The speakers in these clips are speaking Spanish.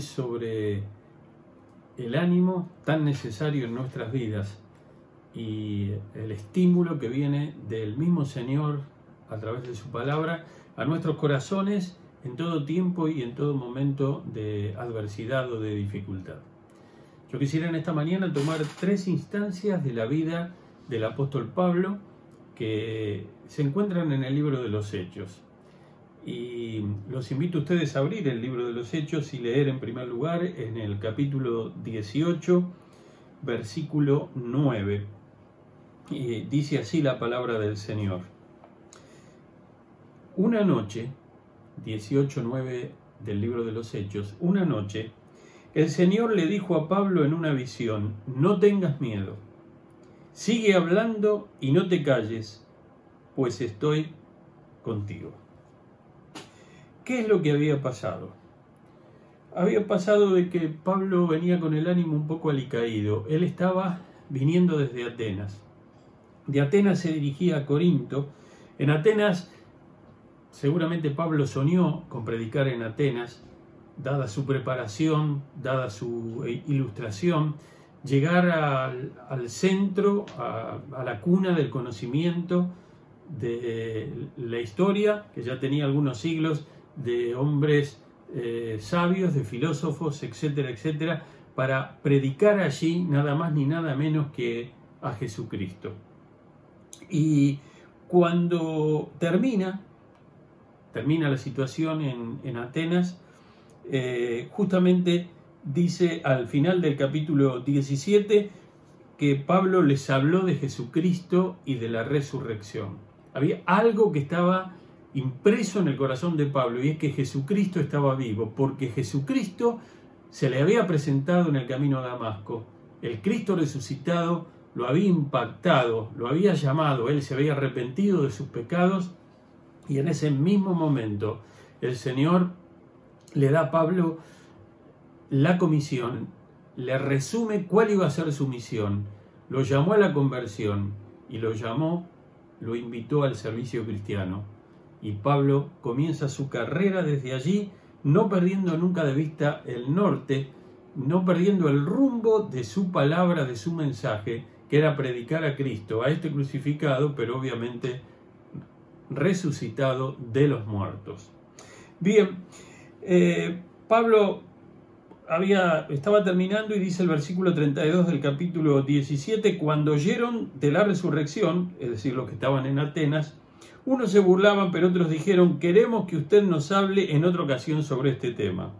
sobre el ánimo tan necesario en nuestras vidas y el estímulo que viene del mismo Señor a través de su palabra a nuestros corazones en todo tiempo y en todo momento de adversidad o de dificultad. Yo quisiera en esta mañana tomar tres instancias de la vida del apóstol Pablo que se encuentran en el libro de los Hechos. Y los invito a ustedes a abrir el libro de los Hechos y leer en primer lugar en el capítulo 18, versículo 9. Y dice así la palabra del Señor. Una noche, 18.9 del libro de los Hechos, una noche, el Señor le dijo a Pablo en una visión, no tengas miedo, sigue hablando y no te calles, pues estoy contigo. ¿Qué es lo que había pasado? Había pasado de que Pablo venía con el ánimo un poco alicaído. Él estaba viniendo desde Atenas. De Atenas se dirigía a Corinto. En Atenas, seguramente Pablo soñó con predicar en Atenas, dada su preparación, dada su eh, ilustración, llegar al, centro, a, a la cuna del conocimiento, de la historia, que ya tenía algunos siglos, de hombres eh, sabios, de filósofos, etcétera, etcétera, para predicar allí nada más ni nada menos que a Jesucristo. Y cuando termina, termina la situación en, Atenas, eh, justamente dice al final del capítulo 17 que Pablo les habló de Jesucristo y de la resurrección. Había algo que estaba impreso en el corazón de Pablo y es que Jesucristo estaba vivo, porque Jesucristo se le había presentado en el camino a Damasco. El Cristo resucitado lo había impactado, lo había llamado, él se había arrepentido de sus pecados y en ese mismo momento el Señor le da a Pablo la comisión, le resume cuál iba a ser su misión, lo llamó a la conversión y lo llamó, lo invitó al servicio cristiano y Pablo comienza su carrera desde allí, no perdiendo nunca de vista el norte, no perdiendo el rumbo de su palabra, de su mensaje, que era predicar a Cristo, a este crucificado, pero obviamente resucitado de los muertos. Bien, eh, Pablo había, estaba terminando y dice el versículo 32 del capítulo 17, cuando oyeron de la resurrección, es decir, los que estaban en Atenas, unos se burlaban, pero otros dijeron, queremos que usted nos hable en otra ocasión sobre este tema.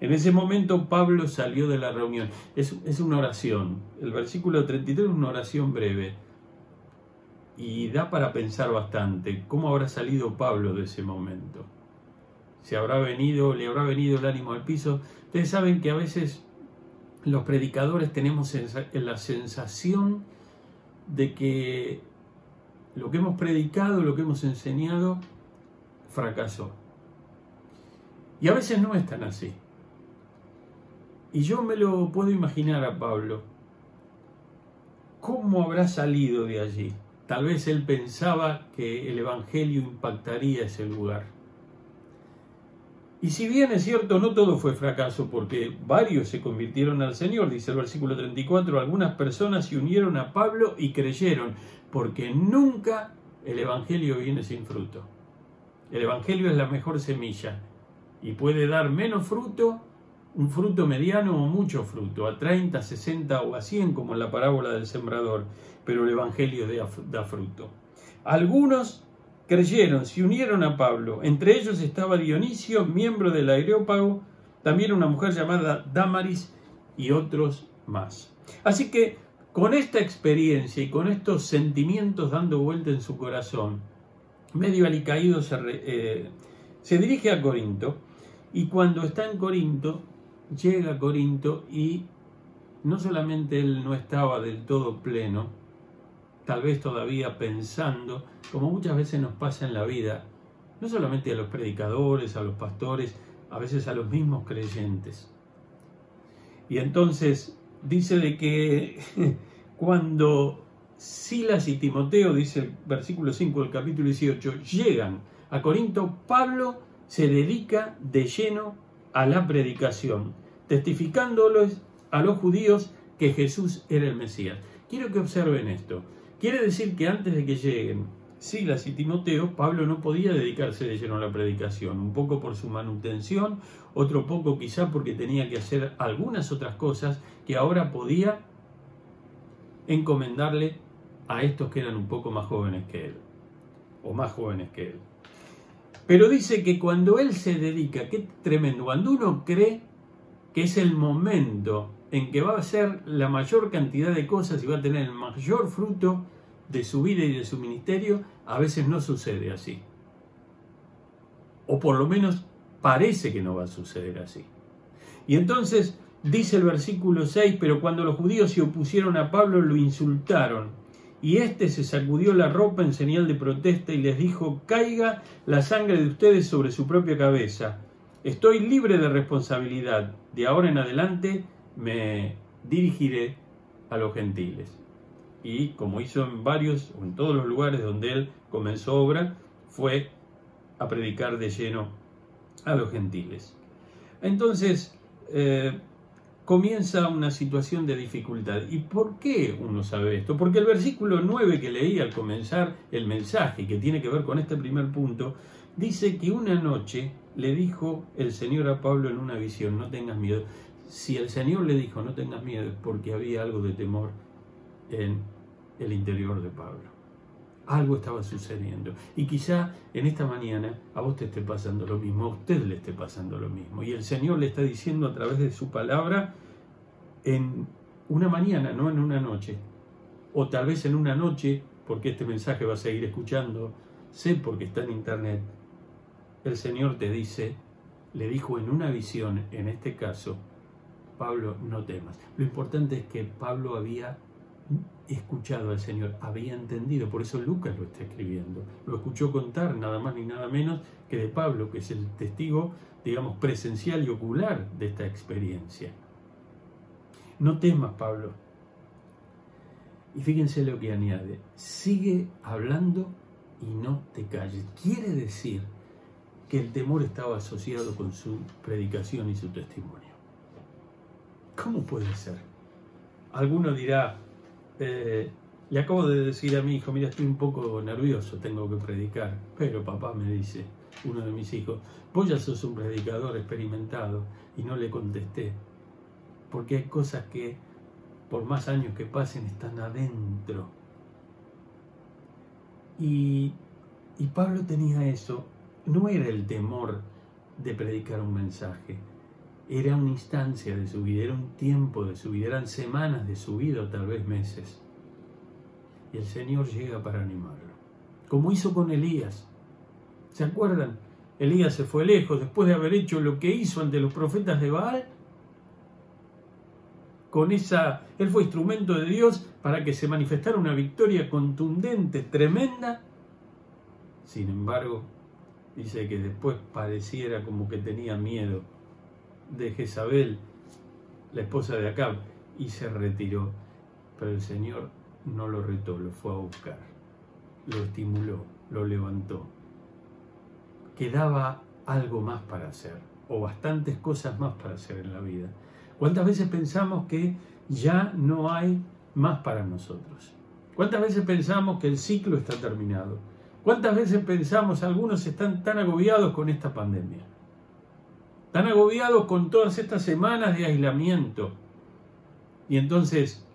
En ese momento Pablo salió de la reunión. Es, una oración. El versículo 33 es una oración breve. Y da para pensar bastante cómo habrá salido Pablo de ese momento. Se habrá venido, le habrá venido el ánimo al piso. Ustedes saben que a veces los predicadores tenemos la sensación de que lo que hemos predicado, lo que hemos enseñado, fracasó. Y a veces no es tan así. Y yo me lo puedo imaginar a Pablo. ¿Cómo habrá salido de allí? Tal vez él pensaba que el Evangelio impactaría ese lugar. Y si bien es cierto, no todo fue fracaso, porque varios se convirtieron al Señor, dice el versículo 34, algunas personas se unieron a Pablo y creyeron, porque nunca el Evangelio viene sin fruto. El Evangelio es la mejor semilla y puede dar menos fruto, un fruto mediano o mucho fruto, a 30, 60 o a 100 como en la parábola del sembrador, pero el Evangelio da fruto. Algunos creyeron, se unieron a Pablo. Entre ellos estaba Dionisio, miembro del Areópago, también una mujer llamada Damaris y otros más. Así que con esta experiencia y con estos sentimientos dando vuelta en su corazón, medio alicaído se, eh, se dirige a Corinto y cuando está en Corinto, llega a Corinto y no solamente él no estaba del todo pleno, tal vez todavía pensando, como muchas veces nos pasa en la vida, no solamente a los predicadores, a los pastores, a veces a los mismos creyentes. Y entonces dice de que cuando Silas y Timoteo, dice el versículo 5 del capítulo 18, llegan a Corinto, Pablo se dedica de lleno a la predicación. testificándolos a los judíos que Jesús era el Mesías. Quiero que observen esto. Quiere decir que antes de que lleguen Silas y Timoteo, Pablo no podía dedicarse de lleno a la predicación, un poco por su manutención, otro poco quizá porque tenía que hacer algunas otras cosas que ahora podía encomendarle a estos que eran un poco más jóvenes que él, o más jóvenes que él. Pero dice que cuando él se dedica, qué tremendo, cuando uno cree que es el momento en que va a hacer la mayor cantidad de cosas y va a tener el mayor fruto de su vida y de su ministerio, a veces no sucede así. O por lo menos parece que no va a suceder así. Y entonces dice el versículo 6, pero cuando los judíos se opusieron a Pablo lo insultaron. Y éste se sacudió la ropa en señal de protesta y les dijo, caiga la sangre de ustedes sobre su propia cabeza. Estoy libre de responsabilidad. De ahora en adelante me dirigiré a los gentiles. Y como hizo en varios o en todos los lugares donde él comenzó obra, fue a predicar de lleno a los gentiles. Entonces, eh, comienza una situación de dificultad. ¿Y por qué uno sabe esto? Porque el versículo 9 que leí al comenzar el mensaje, que tiene que ver con este primer punto, dice que una noche le dijo el Señor a Pablo en una visión, no tengas miedo si el Señor le dijo no tengas miedo es porque había algo de temor en el interior de Pablo. Algo estaba sucediendo. Y quizá en esta mañana a vos te esté pasando lo mismo, a usted le esté pasando lo mismo. Y el Señor le está diciendo a través de su palabra en una mañana, no en una noche. O tal vez en una noche, porque este mensaje va a seguir escuchando, sé porque está en internet. El Señor te dice, le dijo en una visión, en este caso, Pablo, no temas. Lo importante es que Pablo había escuchado al Señor, había entendido, por eso Lucas lo está escribiendo. Lo escuchó contar nada más ni nada menos que de Pablo, que es el testigo, digamos, presencial y ocular de esta experiencia. No temas, Pablo. Y fíjense lo que añade, sigue hablando y no te calles. Quiere decir que el temor estaba asociado con su predicación y su testimonio. ¿Cómo puede ser? Alguno dirá, eh, le acabo de decir a mi hijo, mira, estoy un poco nervioso, tengo que predicar. Pero papá me dice, uno de mis hijos, vos ya sos un predicador experimentado. Y no le contesté, porque hay cosas que por más años que pasen están adentro. Y, y Pablo tenía eso, no era el temor de predicar un mensaje, era una instancia de su vida, era un tiempo de su vida, eran semanas de su vida o tal vez meses. Y el Señor llega para animarlo, como hizo con Elías. ¿Se acuerdan? Elías se fue lejos después de haber hecho lo que hizo ante los profetas de Baal. Con esa, él fue instrumento de Dios para que se manifestara una victoria contundente, tremenda. Sin embargo, dice que después pareciera como que tenía miedo de Jezabel, la esposa de Acab, y se retiró. Pero el Señor no lo retó, lo fue a buscar, lo estimuló, lo levantó. Quedaba algo más para hacer, o bastantes cosas más para hacer en la vida. ¿Cuántas veces pensamos que ya no hay más para nosotros? ¿Cuántas veces pensamos que el ciclo está terminado? ¿Cuántas veces pensamos, algunos están tan agobiados con esta pandemia? Están agobiados con todas estas semanas de aislamiento. Y entonces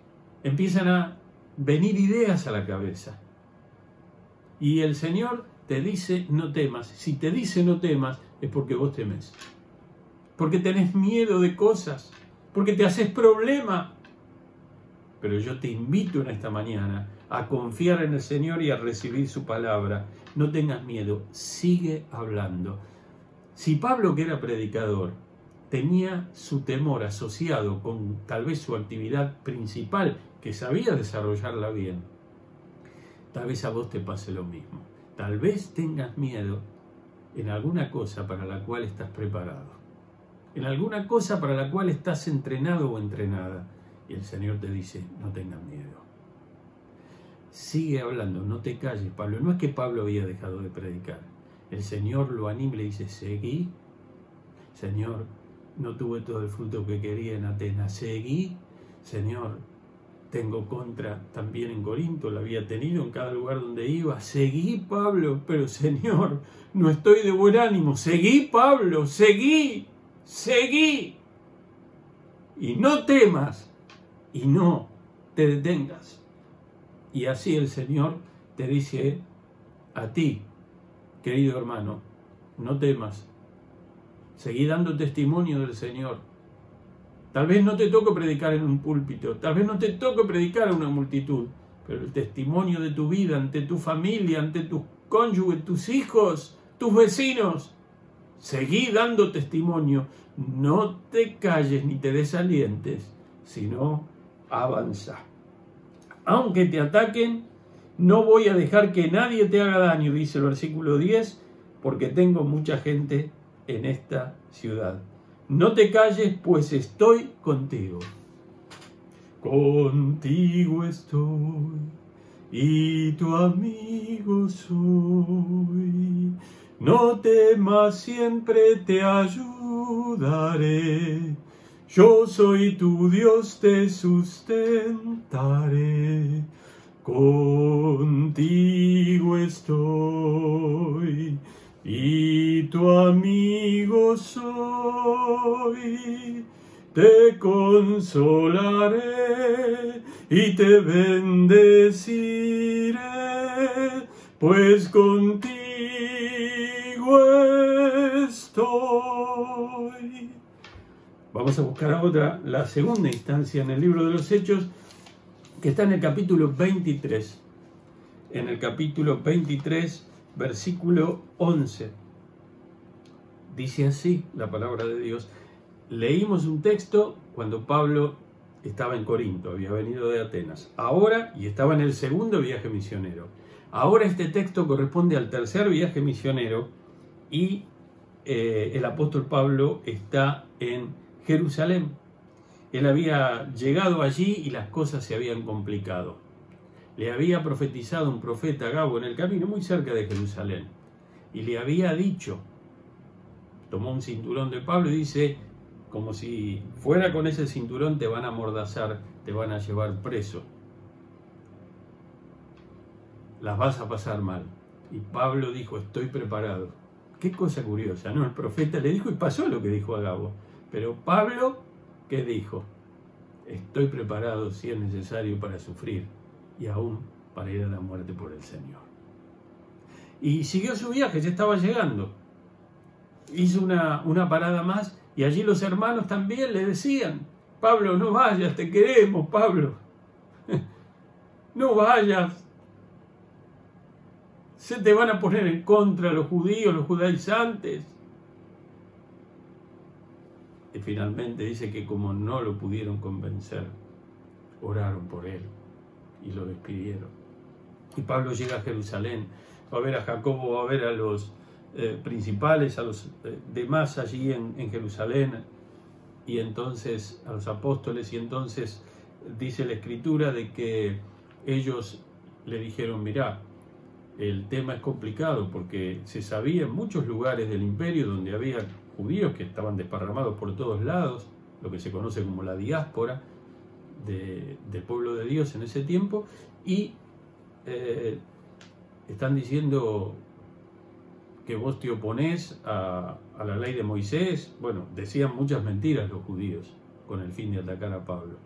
empiezan a venir ideas a la cabeza. Y el Señor te dice no temas. Si te dice no temas es porque vos temes. Porque tenés miedo de cosas. Porque te haces problema. Pero yo te invito en esta mañana a confiar en el Señor y a recibir su palabra. No tengas miedo. Sigue hablando si Pablo, que era predicador, tenía su temor asociado con tal vez su actividad principal, que sabía desarrollarla bien, tal vez a vos te pase lo mismo. Tal vez tengas miedo en alguna cosa para la cual estás preparado, en alguna cosa para la cual estás entrenado o entrenada. Y el Señor te dice, no tengas miedo. Sigue hablando, no te calles, Pablo. No es que Pablo había dejado de predicar el Señor lo anima y le dice, seguí, Señor, no tuve todo el fruto que quería en Atenas. Seguí, Señor, tengo contra también en Corinto, la había tenido en cada lugar donde iba. Seguí, Pablo, pero Señor, no estoy de buen ánimo. Seguí, Pablo, seguí, seguí. Y no temas y no te detengas. Y así el Señor te dice a ti, querido hermano, no temas, seguí dando testimonio del Señor. Tal vez no te toque predicar en un púlpito, tal vez no te toque predicar a una multitud, pero el testimonio de tu vida ante tu familia, ante tus cónyuges, tus hijos, tus vecinos, seguí dando testimonio. No te calles ni te desalientes, sino avanza. Aunque te ataquen, no voy a dejar que nadie te haga daño, dice el versículo 10, porque tengo mucha gente en esta ciudad. No te calles, pues estoy contigo. Contigo estoy y tu amigo soy. No temas, siempre te ayudaré. Yo soy tu Dios, te sustentaré. Contigo estoy y tu amigo soy. Te consolaré y te bendeciré, pues contigo estoy. Vamos a buscar ahora la segunda instancia en el libro de los Hechos, que está en el capítulo 23. En el capítulo 23 versículo 11. Dice así la palabra de Dios. Leímos un texto cuando Pablo estaba en Corinto, había venido de Atenas. Ahora, y estaba en el segundo viaje misionero. Ahora este texto corresponde al tercer viaje misionero y eh, el apóstol Pablo está en Jerusalén. Él había llegado allí y las cosas se habían complicado le había profetizado un profeta Gabo en el camino muy cerca de Jerusalén y le había dicho, tomó un cinturón de Pablo y dice, como si fuera con ese cinturón te van a amordazar, te van a llevar preso, las vas a pasar mal. Y Pablo dijo, estoy preparado. Qué cosa curiosa, ¿no? El profeta le dijo y pasó lo que dijo a Gabo. Pero Pablo, ¿qué dijo? Estoy preparado si es necesario para sufrir y aún para ir a la muerte por el Señor. Y siguió su viaje, ya estaba llegando. Hizo una, una parada más y allí los hermanos también le decían, Pablo, no vayas, te queremos, Pablo. No vayas. Se te van a poner en contra los judíos, los judaizantes. Y finalmente dice que como no lo pudieron convencer, oraron por él y lo despidieron. Y Pablo llega a Jerusalén, va a ver a Jacobo, va a ver a los eh, principales, a los eh, demás allí en, en Jerusalén, y entonces a los apóstoles, y entonces dice la escritura de que ellos le dijeron, mirá, el tema es complicado porque se sabía en muchos lugares del imperio donde había judíos que estaban desparramados por todos lados, lo que se conoce como la diáspora, del pueblo de Dios en ese tiempo y eh, están diciendo que vos te oponés a, a, la ley de Moisés. Bueno, decían muchas mentiras los judíos con el fin de atacar a Pablo.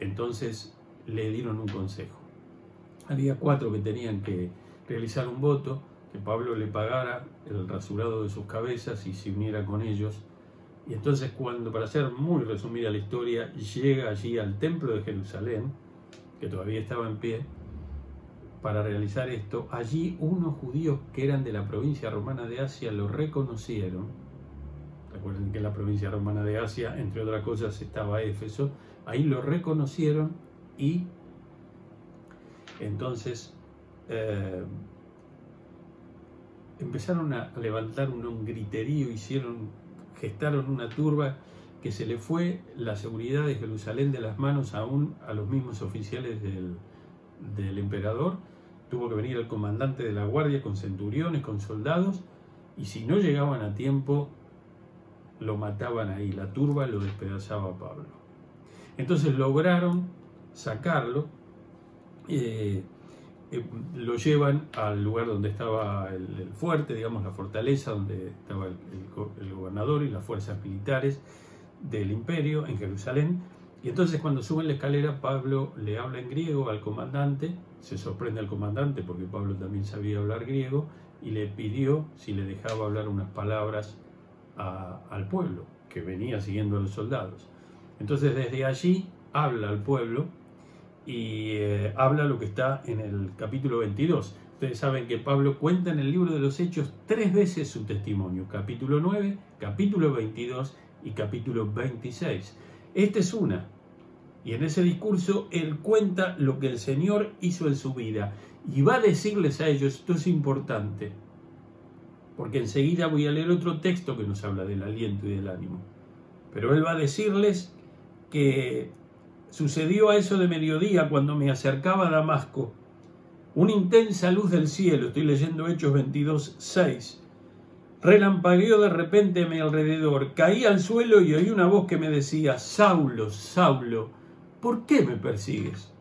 Entonces le dieron un consejo. Había cuatro que tenían que realizar un voto, que Pablo le pagara el rasurado de sus cabezas y se uniera con ellos y entonces cuando, para hacer muy resumida la historia, llega allí al templo de Jerusalén, que todavía estaba en pie, para realizar esto, allí unos judíos que eran de la provincia romana de Asia lo reconocieron. Recuerden que en la provincia romana de Asia, entre otras cosas, estaba Éfeso. Ahí lo reconocieron y entonces eh, empezaron a levantar un griterío, hicieron gestaron una turba que se le fue la seguridad de Jerusalén de las manos aún a los mismos oficiales del, del emperador. Tuvo que venir el comandante de la guardia con centuriones, con soldados, y si no llegaban a tiempo, lo mataban ahí, la turba lo despedazaba a Pablo. Entonces lograron sacarlo, eh, eh, lo llevan al lugar donde estaba el, fuerte, digamos la fortaleza, donde estaba el, gobernador y las fuerzas militares del imperio en Jerusalén. Y entonces cuando suben la escalera, Pablo le habla en griego al comandante, se sorprende al comandante porque Pablo también sabía hablar griego, y le pidió si le dejaba hablar unas palabras al pueblo que venía siguiendo a los soldados. Entonces desde allí habla al pueblo y eh, habla lo que está en el capítulo 22. Ustedes saben que Pablo cuenta en el libro de los Hechos tres veces su testimonio, capítulo 9, capítulo 22 y capítulo 26. Esta es una. Y en ese discurso él cuenta lo que el Señor hizo en su vida y va a decirles a ellos, esto es importante, porque enseguida voy a leer otro texto que nos habla del aliento y del ánimo. Pero él va a decirles que sucedió a eso de mediodía cuando me acercaba a Damasco. Una intensa luz del cielo, estoy leyendo Hechos 22, 6. Relampagueó de repente a mi alrededor, caí al suelo y oí una voz que me decía, Saulo, Saulo, ¿por qué me persigues?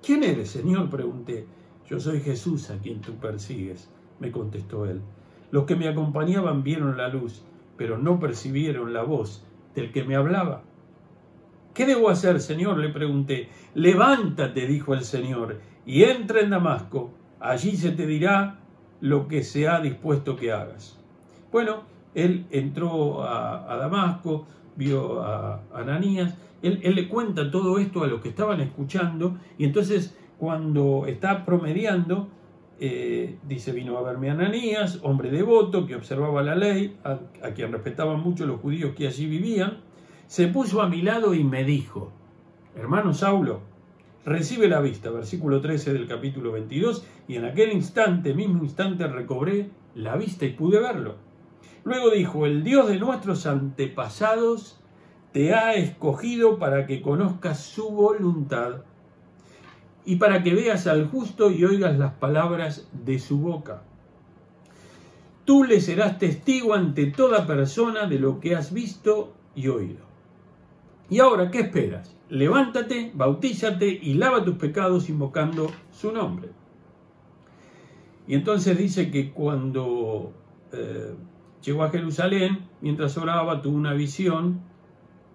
¿Quién eres, Señor? pregunté. Yo soy Jesús a quien tú persigues, me contestó él. Los que me acompañaban vieron la luz, pero no percibieron la voz del que me hablaba. ¿Qué debo hacer, Señor? le pregunté. Levántate, dijo el Señor, y entra en Damasco. Allí se te dirá lo que se ha dispuesto que hagas. Bueno, él entró a, Damasco, vio a Ananías, él, le cuenta todo esto a los que estaban escuchando, y entonces cuando está promediando, eh, dice, vino a verme Ananías, hombre devoto, que observaba la ley, a, quien respetaban mucho los judíos que allí vivían, se puso a mi lado y me dijo, hermano Saulo, recibe la vista, versículo 13 del capítulo 22, y en aquel instante, mismo instante, recobré la vista y pude verlo. Luego dijo, el Dios de nuestros antepasados te ha escogido para que conozcas su voluntad y para que veas al justo y oigas las palabras de su boca. Tú le serás testigo ante toda persona de lo que has visto y oído. Y ahora, ¿qué esperas? Levántate, bautízate y lava tus pecados invocando su nombre. Y entonces dice que cuando eh, llegó a Jerusalén, mientras oraba, tuvo una visión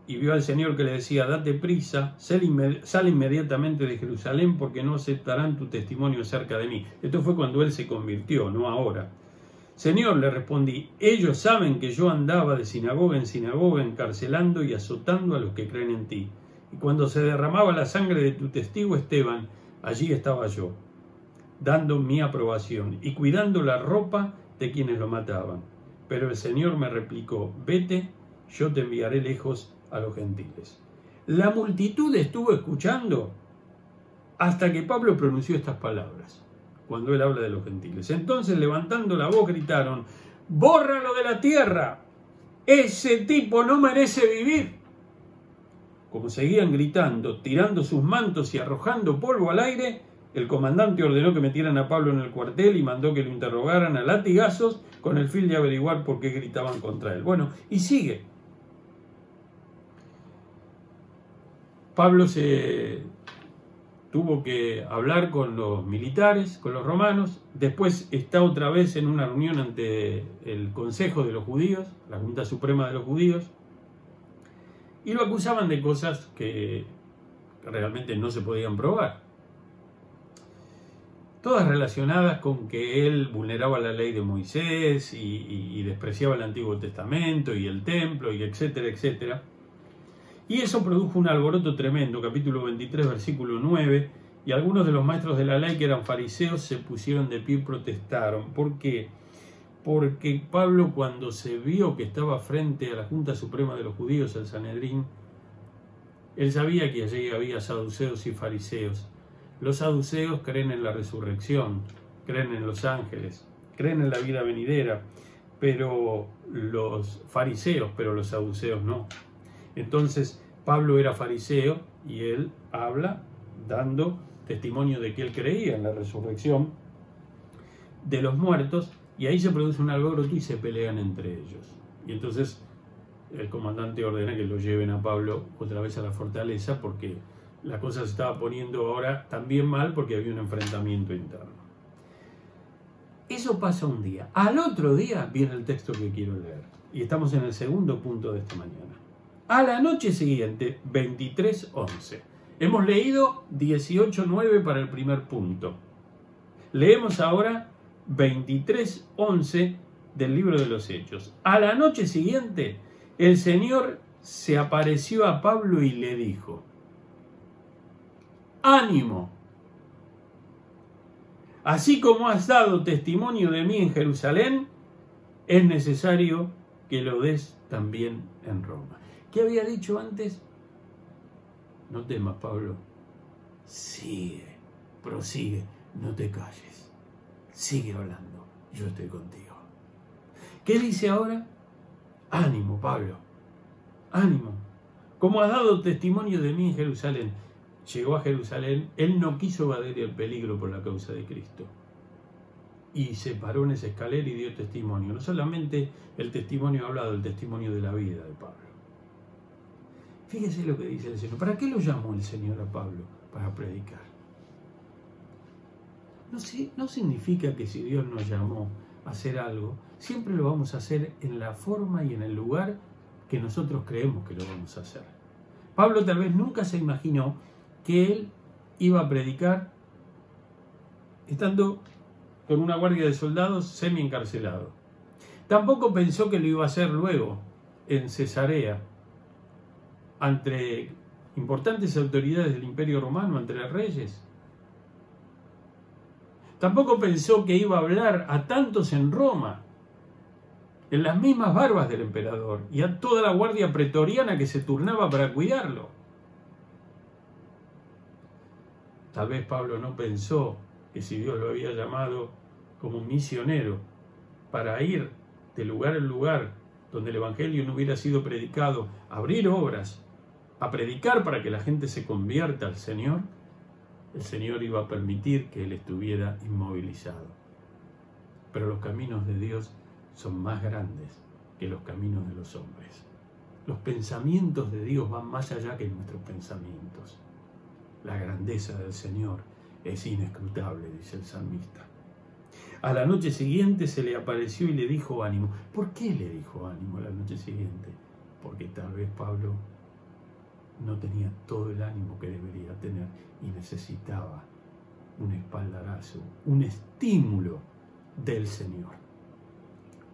y vio al Señor que le decía, date prisa, sal, inmediatamente de Jerusalén porque no aceptarán tu testimonio acerca de mí. Esto fue cuando él se convirtió, no ahora. Señor, le respondí, ellos saben que yo andaba de sinagoga en sinagoga encarcelando y azotando a los que creen en ti. Y cuando se derramaba la sangre de tu testigo Esteban, allí estaba yo, dando mi aprobación y cuidando la ropa de quienes lo mataban. Pero el Señor me replicó, vete, yo te enviaré lejos a los gentiles. La multitud estuvo escuchando hasta que Pablo pronunció estas palabras, cuando él habla de los gentiles. Entonces, levantando la voz, gritaron, bórralo de la tierra, ese tipo no merece vivir. Como seguían gritando, tirando sus mantos y arrojando polvo al aire, el comandante ordenó que metieran a Pablo en el cuartel y mandó que lo interrogaran a latigazos con el fin de averiguar por qué gritaban contra él. Bueno, y sigue. Pablo se tuvo que hablar con los militares, con los romanos, después está otra vez en una reunión ante el Consejo de los Judíos, la Junta Suprema de los Judíos, y lo acusaban de cosas que realmente no se podían probar. Todas relacionadas con que él vulneraba la ley de Moisés y, despreciaba el Antiguo Testamento y el templo y etcétera, etcétera. Y eso produjo un alboroto tremendo, capítulo 23, versículo 9, y algunos de los maestros de la ley que eran fariseos se pusieron de pie y protestaron. ¿Por qué? Porque Pablo cuando se vio que estaba frente a la Junta Suprema de los Judíos, el Sanedrín, él sabía que allí había saduceos y fariseos. Los saduceos creen en la resurrección, creen en los ángeles, creen en la vida venidera, pero los fariseos, pero los saduceos no. Entonces Pablo era fariseo y él habla dando testimonio de que él creía en la resurrección de los muertos y ahí se produce un alboroto y se pelean entre ellos. Y entonces el comandante ordena que lo lleven a Pablo otra vez a la fortaleza porque la cosa se estaba poniendo ahora también mal porque había un enfrentamiento interno. Eso pasa un día. Al otro día viene el texto que quiero leer. Y estamos en el segundo punto de esta mañana. A la noche siguiente, 23.11. Hemos leído 18.9 para el primer punto. Leemos ahora 23.11 del libro de los Hechos. A la noche siguiente, el Señor se apareció a Pablo y le dijo, ánimo, así como has dado testimonio de mí en Jerusalén, es necesario que lo des también en Roma. ¿Qué había dicho antes? No temas, Pablo. Sigue, prosigue, no te calles. Sigue hablando, yo estoy contigo. ¿Qué dice ahora? Ánimo, Pablo. Ánimo. Como has dado testimonio de mí en Jerusalén, llegó a Jerusalén, él no quiso evadir el peligro por la causa de Cristo. Y se paró en esa escalera y dio testimonio. No solamente el testimonio hablado, el testimonio de la vida de Pablo. Fíjese lo que dice el Señor. ¿Para qué lo llamó el Señor a Pablo? Para predicar. No, no significa que si Dios nos llamó a hacer algo, siempre lo vamos a hacer en la forma y en el lugar que nosotros creemos que lo vamos a hacer. Pablo tal vez nunca se imaginó que él iba a predicar estando con una guardia de soldados semi encarcelado. Tampoco pensó que lo iba a hacer luego en Cesarea ante importantes autoridades del Imperio Romano, entre reyes. Tampoco pensó que iba a hablar a tantos en Roma, en las mismas barbas del emperador, y a toda la guardia pretoriana que se turnaba para cuidarlo. Tal vez Pablo no pensó que si Dios lo había llamado como misionero para ir de lugar en lugar donde el Evangelio no hubiera sido predicado, abrir obras, a predicar para que la gente se convierta al Señor, el Señor iba a permitir que él estuviera inmovilizado. Pero los caminos de Dios son más grandes que los caminos de los hombres. Los pensamientos de Dios van más allá que nuestros pensamientos. La grandeza del Señor es inescrutable, dice el salmista. A la noche siguiente se le apareció y le dijo ánimo. ¿Por qué le dijo ánimo la noche siguiente? Porque tal vez Pablo no tenía todo el ánimo que debería tener y necesitaba un espaldarazo, un estímulo del Señor.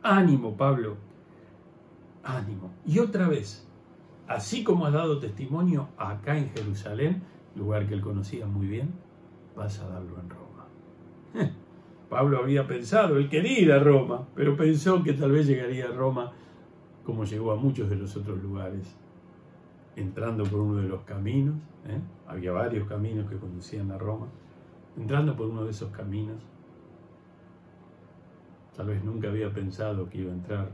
Ánimo, Pablo, ánimo. Y otra vez, así como has dado testimonio acá en Jerusalén, lugar que él conocía muy bien, vas a darlo en Roma. Pablo había pensado, él quería ir a Roma, pero pensó que tal vez llegaría a Roma como llegó a muchos de los otros lugares, entrando por uno de los caminos, ¿eh? había varios caminos que conducían a Roma, entrando por uno de esos caminos, tal vez nunca había pensado que iba a entrar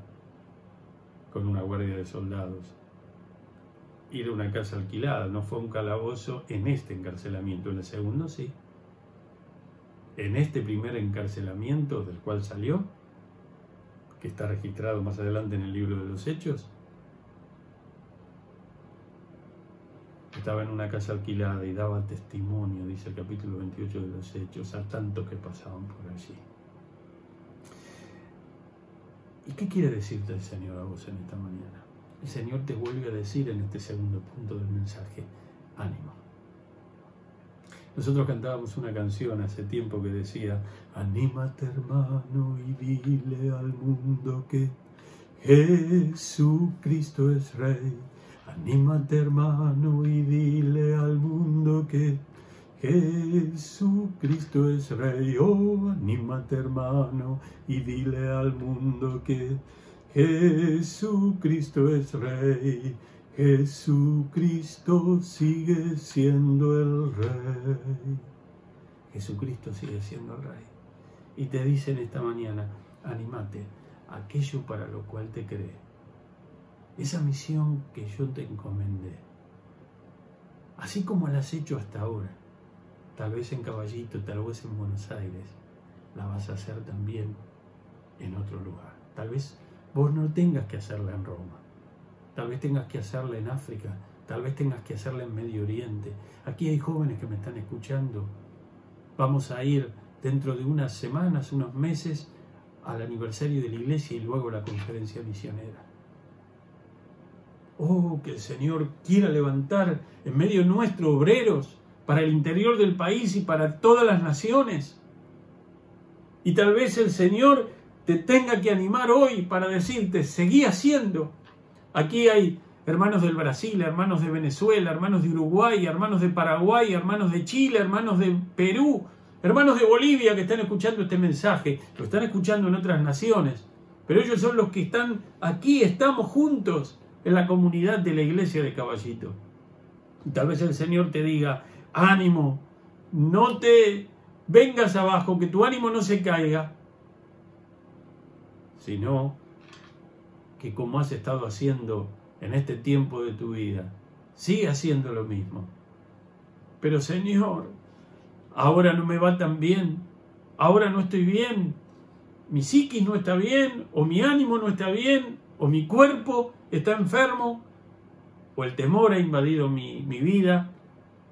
con una guardia de soldados ir a una casa alquilada, no fue un calabozo en este encarcelamiento, en el segundo sí. En este primer encarcelamiento del cual salió, que está registrado más adelante en el libro de los Hechos, estaba en una casa alquilada y daba testimonio, dice el capítulo 28 de los Hechos, a tantos que pasaban por allí. ¿Y qué quiere decirte el Señor a vos en esta mañana? el Señor te vuelve a decir en este segundo punto del mensaje, ánimo. Nosotros cantábamos una canción hace tiempo que decía, anímate hermano y dile al mundo que Jesucristo es Rey. Anímate hermano y dile al mundo que Jesucristo es Rey. Oh, anímate hermano y dile al mundo que Jesucristo es Rey, Jesucristo sigue siendo el Rey. Jesucristo sigue siendo el Rey. Y te dicen esta mañana, animate, aquello para lo cual te cree. Esa misión que yo te encomendé. Así como la has hecho hasta ahora, tal vez en Caballito, tal vez en Buenos Aires, la vas a hacer también en otro lugar. Tal vez vos no tengas que hacerla en Roma. Tal vez tengas que hacerla en África, tal vez tengas que hacerla en Medio Oriente. Aquí hay jóvenes que me están escuchando. Vamos a ir dentro de unas semanas, unos meses, al aniversario de la iglesia y luego a la conferencia misionera. Oh, que el Señor quiera levantar en medio nuestro obreros para el interior del país y para todas las naciones. Y tal vez el Señor te tenga que animar hoy para decirte, seguí haciendo. Aquí hay hermanos del Brasil, hermanos de Venezuela, hermanos de Uruguay, hermanos de Paraguay, hermanos de Chile, hermanos de Perú, hermanos de Bolivia que están escuchando este mensaje, lo están escuchando en otras naciones, pero ellos son los que están aquí, estamos juntos en la comunidad de la iglesia de Caballito. Y tal vez el Señor te diga, ánimo, no te vengas abajo, que tu ánimo no se caiga, sino que como has estado haciendo en este tiempo de tu vida, sigue haciendo lo mismo. Pero Señor, ahora no me va tan bien, ahora no estoy bien, mi psiquis no está bien, o mi ánimo no está bien, o mi cuerpo está enfermo, o el temor ha invadido mi, mi vida.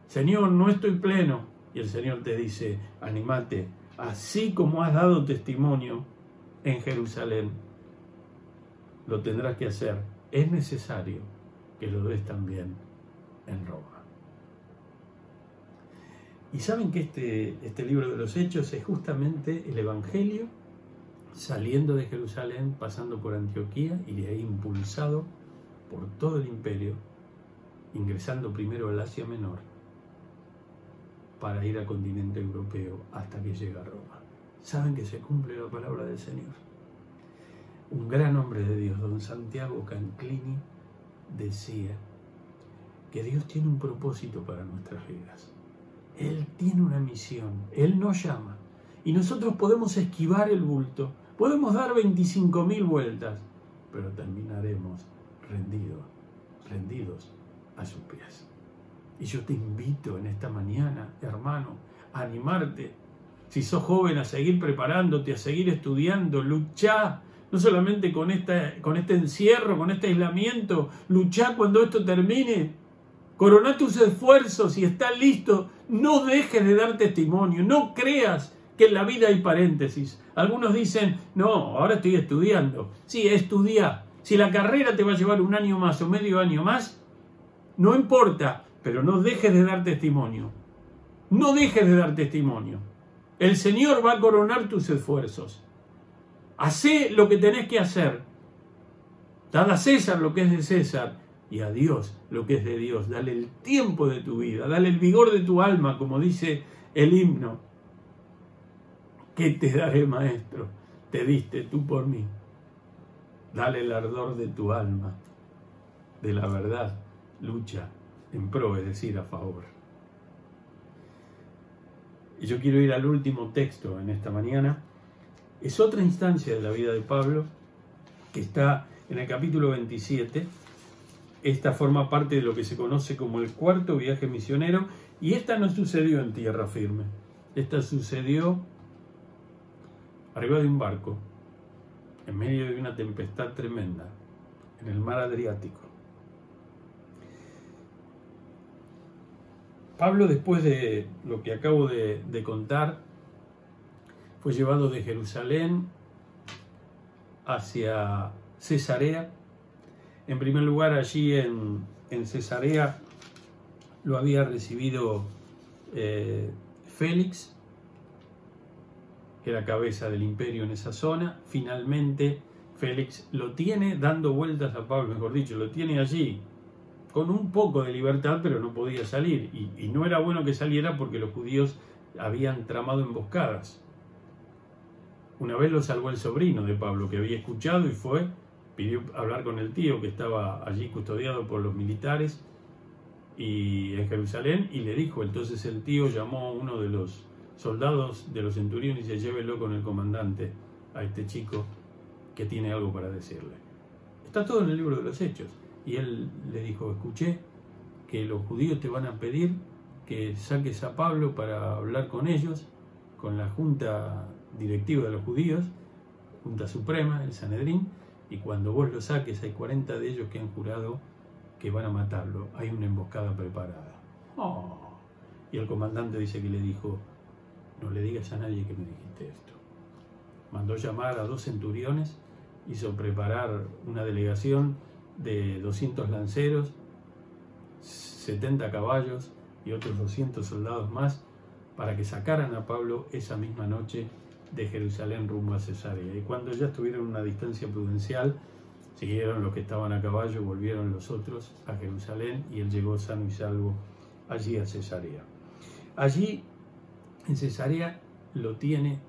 Señor, no estoy pleno. Y el Señor te dice, animate, así como has dado testimonio en Jerusalén, lo tendrás que hacer. Es necesario que lo des también en Roma. Y saben que este, este libro de los Hechos es justamente el Evangelio saliendo de Jerusalén, pasando por Antioquía y de ahí impulsado por todo el imperio, ingresando primero al Asia Menor para ir al continente europeo hasta que llega a Roma. Saben que se cumple la palabra del Señor. Un gran hombre de Dios, don Santiago Canclini, decía que Dios tiene un propósito para nuestras vidas. Él tiene una misión, Él nos llama y nosotros podemos esquivar el bulto, podemos dar 25.000 vueltas, pero terminaremos rendidos, rendidos a sus pies. Y yo te invito en esta mañana, hermano, a animarte. Si sos joven, a seguir preparándote, a seguir estudiando, luchá, no solamente con, esta, con este encierro, con este aislamiento, luchá cuando esto termine. Coroná tus esfuerzos y está listo. No dejes de dar testimonio, no creas que en la vida hay paréntesis. Algunos dicen, no, ahora estoy estudiando. Sí, estudia. Si la carrera te va a llevar un año más o medio año más, no importa, pero no dejes de dar testimonio. No dejes de dar testimonio. El Señor va a coronar tus esfuerzos. Hacé lo que tenés que hacer. Dad a César lo que es de César y a Dios lo que es de Dios. Dale el tiempo de tu vida, dale el vigor de tu alma, como dice el himno. ¿Qué te daré, maestro? Te diste tú por mí. Dale el ardor de tu alma, de la verdad, lucha en pro, es decir, a favor. Y yo quiero ir al último texto en esta mañana. Es otra instancia de la vida de Pablo que está en el capítulo 27. Esta forma parte de lo que se conoce como el cuarto viaje misionero y esta no sucedió en tierra firme. Esta sucedió arriba de un barco, en medio de una tempestad tremenda, en el mar Adriático. Pablo, después de lo que acabo de, contar, fue llevado de Jerusalén hacia Cesarea. En primer lugar, allí en, Cesarea lo había recibido eh, Félix, era cabeza del imperio en esa zona. Finalmente, Félix lo tiene dando vueltas a Pablo, mejor dicho, lo tiene allí con un poco de libertad, pero no podía salir. Y, no era bueno que saliera porque los judíos habían tramado emboscadas. Una vez lo salvó el sobrino de Pablo, que había escuchado y fue, pidió hablar con el tío que estaba allí custodiado por los militares y en Jerusalén y le dijo, entonces el tío llamó a uno de los soldados de los centuriones y dice, llévelo con el comandante a este chico que tiene algo para decirle. Está todo en el libro de los hechos. Y él le dijo, escuché que los judíos te van a pedir que saques a Pablo para hablar con ellos, con la junta directiva de los judíos, junta suprema, el Sanedrín, y cuando vos lo saques hay 40 de ellos que han jurado que van a matarlo. Hay una emboscada preparada. Oh. Y el comandante dice que le dijo, no le digas a nadie que me dijiste esto. Mandó llamar a dos centuriones, hizo preparar una delegación de 200 lanceros, 70 caballos y otros 200 soldados más para que sacaran a Pablo esa misma noche de Jerusalén rumbo a Cesarea. Y cuando ya estuvieron a una distancia prudencial, siguieron los que estaban a caballo, volvieron los otros a Jerusalén y él llegó sano y salvo allí a Cesarea. Allí, en Cesarea, lo tiene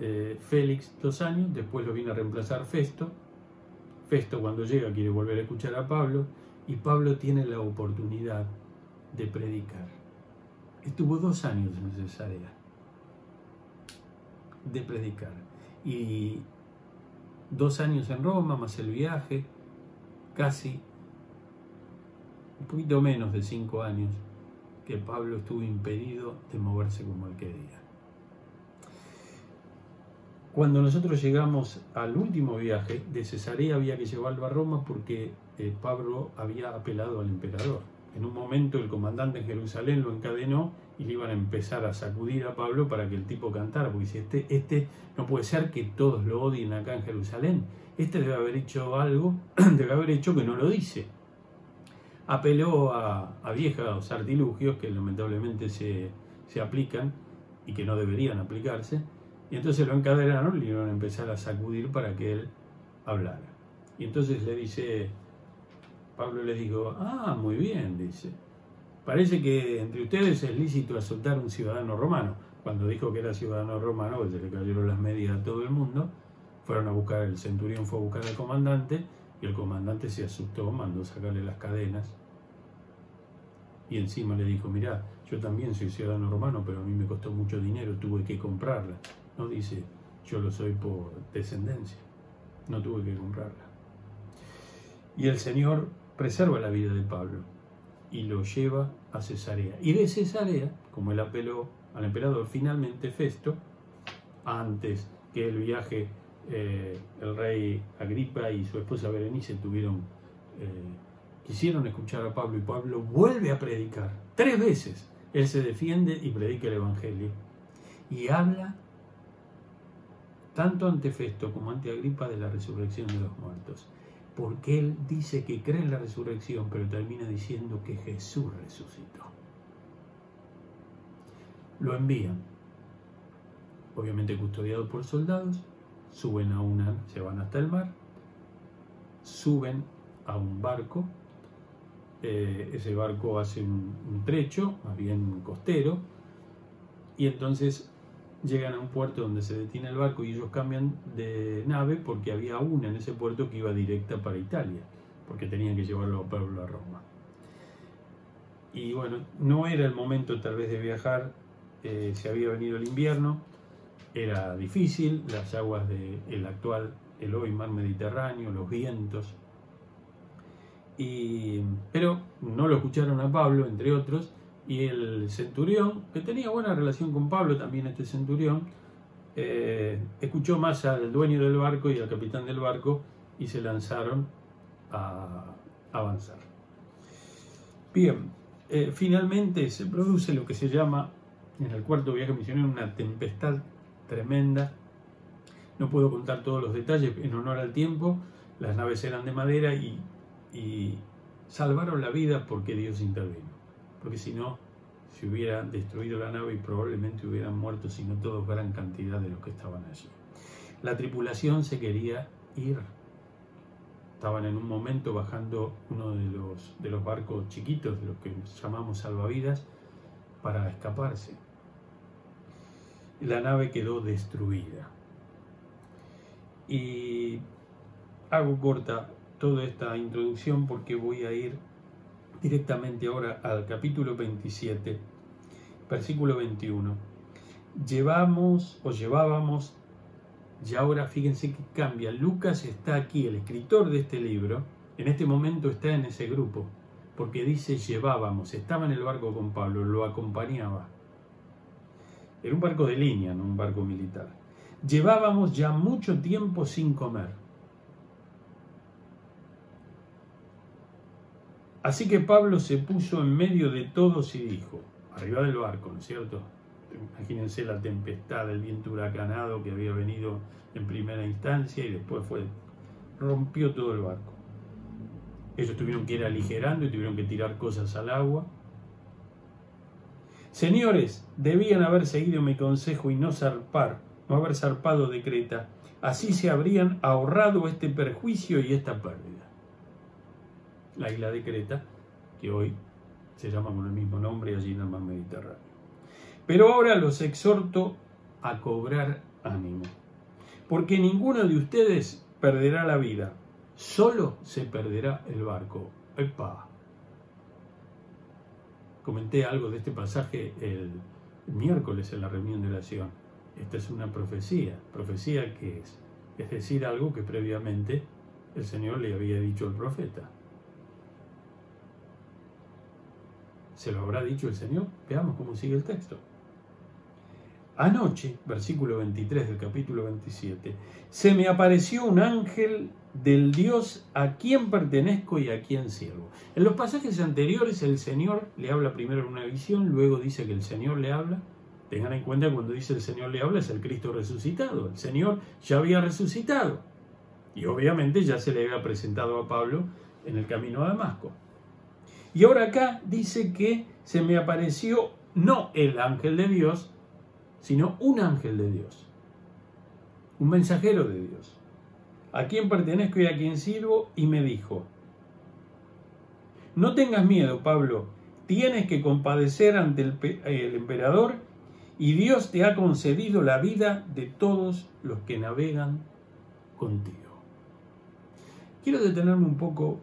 eh, Félix dos años, después lo viene a reemplazar Festo. Festo cuando llega quiere volver a escuchar a Pablo y Pablo tiene la oportunidad de predicar. Estuvo dos años en Cesarea de predicar. Y dos años en Roma, más el viaje, casi un poquito menos de cinco años que Pablo estuvo impedido de moverse como él quería. Cuando nosotros llegamos al último viaje, de Cesarea había que llevarlo a Roma porque eh, Pablo había apelado al emperador. En un momento el comandante en Jerusalén lo encadenó y le iban a empezar a sacudir a Pablo para que el tipo cantara, porque si este, este no puede ser que todos lo odien acá en Jerusalén, este debe haber hecho algo, debe haber hecho que no lo dice. Apeló a, a viejos artilugios que lamentablemente se, se aplican y que no deberían aplicarse, y entonces lo encadenaron y iban a empezar a sacudir para que él hablara. Y entonces le dice, Pablo le dijo, ah, muy bien, dice, Parece que entre ustedes es lícito azotar un ciudadano romano. Cuando dijo que era ciudadano romano, pues se le cayeron las medias a todo el mundo. Fueron a buscar, el centurión fue a buscar al comandante y el comandante se asustó, mandó sacarle las cadenas. Y encima le dijo, mirá, yo también soy ciudadano romano, pero a mí me costó mucho dinero, tuve que comprarla. No dice, yo lo soy por descendencia, no tuve que comprarla. Y el Señor preserva la vida de Pablo y lo lleva a Cesarea. Y de Cesarea, como él apeló al emperador, finalmente Festo, antes que el viaje, eh, el rey Agripa y su esposa Berenice tuvieron, eh, quisieron escuchar a Pablo y Pablo vuelve a predicar. Tres veces él se defiende y predica el Evangelio. Y habla tanto ante Festo como ante Agripa de la resurrección de los muertos porque él dice que cree en la resurrección, pero termina diciendo que Jesús resucitó. Lo envían, obviamente custodiado por soldados, suben a una, se van hasta el mar, suben a un barco, eh, ese barco hace un, trecho, más bien costero, y entonces llegan a un puerto donde se detiene el barco y ellos cambian de nave porque había una en ese puerto que iba directa para Italia, porque tenían que llevarlo a Pablo a Roma. Y bueno, no era el momento tal vez de viajar, eh, se había venido el invierno, era difícil, las aguas del actual, el hoy mar Mediterráneo, los vientos, y, pero no lo escucharon a Pablo, entre otros, y el centurión, que tenía buena relación con Pablo también este centurión, eh, escuchó más al dueño del barco y al capitán del barco y se lanzaron a avanzar. Bien, eh, finalmente se produce lo que se llama en el cuarto viaje misionero una tempestad tremenda. No puedo contar todos los detalles en honor al tiempo. Las naves eran de madera y, salvaron la vida porque Dios intervino porque si no, se hubiera destruido la nave y probablemente hubieran muerto, si no todos, gran cantidad de los que estaban allí. La tripulación se quería ir. Estaban en un momento bajando uno de los, de los barcos chiquitos, de los que llamamos salvavidas, para escaparse. La nave quedó destruida. Y hago corta toda esta introducción porque voy a ir directamente ahora al capítulo 27, versículo 21. Llevamos o llevábamos, y ahora fíjense que cambia. Lucas está aquí, el escritor de este libro, en este momento está en ese grupo, porque dice llevábamos, estaba en el barco con Pablo, lo acompañaba. Era un barco de línea, no un barco militar. Llevábamos ya mucho tiempo sin comer. Así que Pablo se puso en medio de todos y dijo, arriba del barco, ¿no es cierto? Imagínense la tempestad, el viento huracanado que había venido en primera instancia y después fue, rompió todo el barco. Ellos tuvieron que ir aligerando y tuvieron que tirar cosas al agua. Señores, debían haber seguido mi consejo y no zarpar, no haber zarpado de Creta. Así se habrían ahorrado este perjuicio y esta pérdida. La isla de Creta, que hoy se llama con el mismo nombre allí en el mar Mediterráneo. Pero ahora los exhorto a cobrar ánimo, porque ninguno de ustedes perderá la vida, solo se perderá el barco. ¡Epa! Comenté algo de este pasaje el miércoles en la reunión de oración. Esta es una profecía. ¿Profecía qué es? Es decir, algo que previamente el Señor le había dicho al profeta. ¿Se lo habrá dicho el Señor? Veamos cómo sigue el texto. Anoche, versículo 23 del capítulo 27, se me apareció un ángel del Dios a quien pertenezco y a quien sirvo. En los pasajes anteriores el Señor le habla primero en una visión, luego dice que el Señor le habla. Tengan en cuenta cuando dice el Señor le habla es el Cristo resucitado. El Señor ya había resucitado. Y obviamente ya se le había presentado a Pablo en el camino a Damasco. Y ahora acá dice que se me apareció no el ángel de Dios, sino un ángel de Dios, un mensajero de Dios, a quien pertenezco y a quien sirvo, y me dijo, no tengas miedo, Pablo, tienes que compadecer ante el, el emperador y Dios te ha concedido la vida de todos los que navegan contigo. Quiero detenerme un poco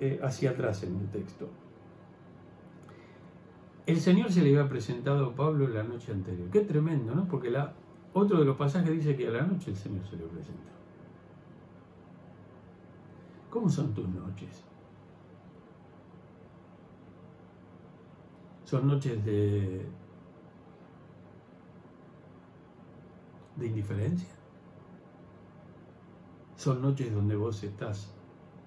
eh, hacia atrás en el texto. El Señor se le había presentado a Pablo la noche anterior. Qué tremendo, ¿no? Porque la, otro de los pasajes dice que a la noche el Señor se le presentó. ¿Cómo son tus noches? ¿Son noches de, de indiferencia? ¿Son noches donde vos estás,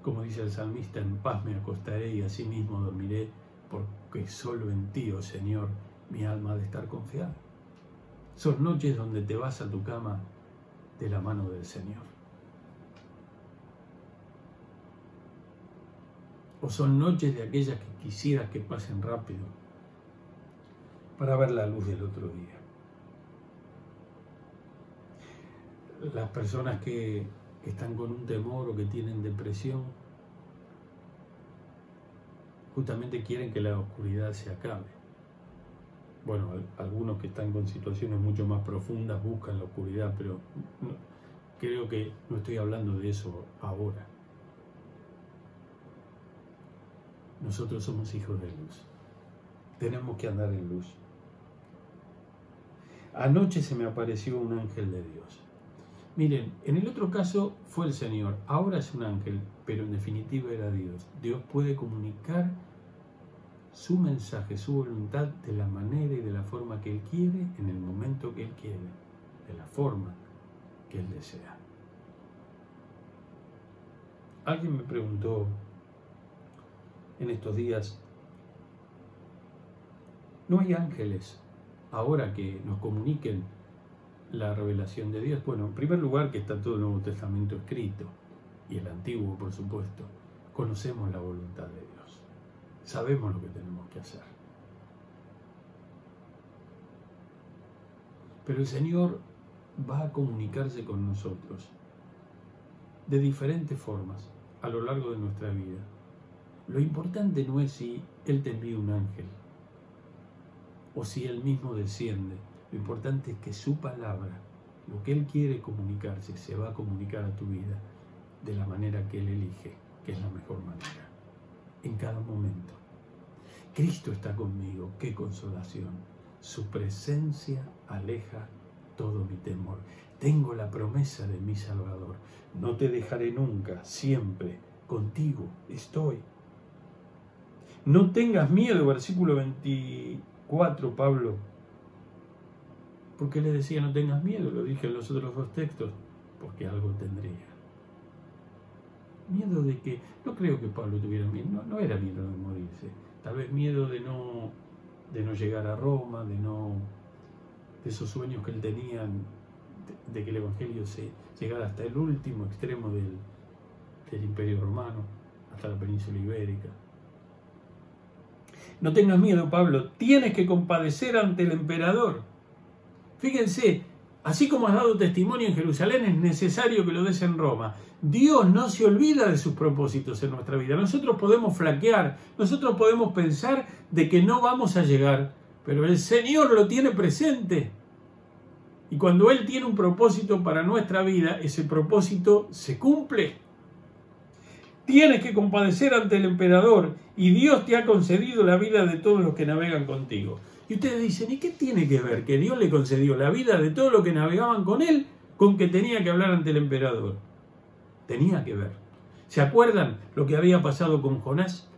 como dice el salmista, en paz me acostaré y así mismo dormiré? porque solo en ti, oh Señor, mi alma ha de estar confiada. Son noches donde te vas a tu cama de la mano del Señor. O son noches de aquellas que quisieras que pasen rápido para ver la luz del otro día. Las personas que, que están con un temor o que tienen depresión, justamente quieren que la oscuridad se acabe. Bueno, algunos que están con situaciones mucho más profundas buscan la oscuridad, pero creo que no estoy hablando de eso ahora. Nosotros somos hijos de luz. Tenemos que andar en luz. Anoche se me apareció un ángel de Dios. Miren, en el otro caso fue el Señor, ahora es un ángel, pero en definitiva era Dios. Dios puede comunicar su mensaje, su voluntad de la manera y de la forma que Él quiere, en el momento que Él quiere, de la forma que Él desea. Alguien me preguntó en estos días, ¿no hay ángeles ahora que nos comuniquen la revelación de Dios? Bueno, en primer lugar que está todo el Nuevo Testamento escrito, y el Antiguo, por supuesto, conocemos la voluntad de Dios sabemos lo que tenemos que hacer. Pero el Señor va a comunicarse con nosotros de diferentes formas a lo largo de nuestra vida. Lo importante no es si Él te envía un ángel o si Él mismo desciende. Lo importante es que su palabra, lo que Él quiere comunicarse, se va a comunicar a tu vida de la manera que Él elige, que es la mejor manera, en cada momento. Cristo está conmigo, qué consolación. Su presencia aleja todo mi temor. Tengo la promesa de mi Salvador. No te dejaré nunca, siempre. Contigo estoy. No tengas miedo, versículo 24, Pablo. ¿Por qué le decía no tengas miedo? Lo dije en los otros dos textos. Porque algo tendría. Miedo de que, no creo que Pablo tuviera miedo, no, no era miedo de morirse, tal vez miedo de no, de no llegar a Roma, de no, de esos sueños que él tenía de, que el Evangelio se llegara hasta el último extremo del, del Imperio Romano, hasta la península ibérica. No tengas miedo, Pablo, tienes que compadecer ante el emperador. Fíjense, así como has dado testimonio en Jerusalén, es necesario que lo des en Roma. Dios no se olvida de sus propósitos en nuestra vida. Nosotros podemos flaquear, nosotros podemos pensar de que no vamos a llegar, pero el Señor lo tiene presente. Y cuando Él tiene un propósito para nuestra vida, ese propósito se cumple. Tienes que compadecer ante el emperador y Dios te ha concedido la vida de todos los que navegan contigo. Y ustedes dicen, ¿y qué tiene que ver que Dios le concedió la vida de todos los que navegaban con él con que tenía que hablar ante el emperador? Tenía que ver. ¿Se acuerdan lo que había pasado con Jonás?